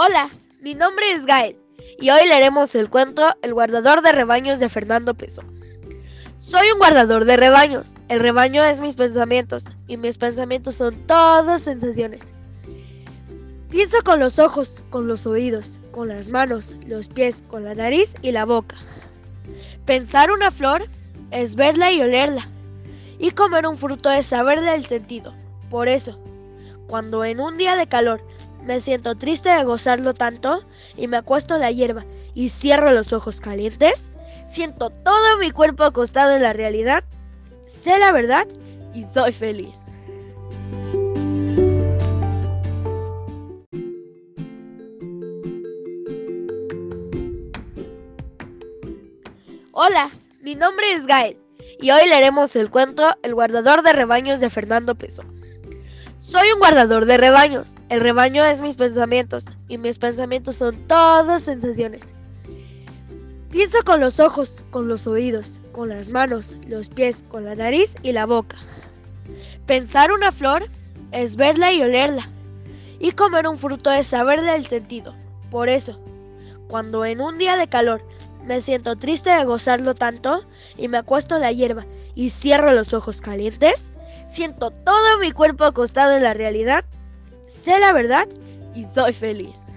Hola, mi nombre es Gael y hoy leeremos el cuento El guardador de rebaños de Fernando Pessoa. Soy un guardador de rebaños. El rebaño es mis pensamientos y mis pensamientos son todas sensaciones. Pienso con los ojos, con los oídos, con las manos, los pies, con la nariz y la boca. Pensar una flor es verla y olerla. Y comer un fruto es saberle el sentido. Por eso, cuando en un día de calor me siento triste de gozarlo tanto y me acuesto en la hierba y cierro los ojos calientes. Siento todo mi cuerpo acostado en la realidad. Sé la verdad y soy feliz. Hola, mi nombre es Gael y hoy leeremos el cuento El guardador de rebaños de Fernando Pessoa. Soy un guardador de rebaños. El rebaño es mis pensamientos y mis pensamientos son todas sensaciones. Pienso con los ojos, con los oídos, con las manos, los pies, con la nariz y la boca. Pensar una flor es verla y olerla. Y comer un fruto es saberle el sentido. Por eso, cuando en un día de calor me siento triste de gozarlo tanto y me acuesto en la hierba y cierro los ojos calientes, siento todo mi cuerpo acostado en la realidad, sé la verdad y soy feliz.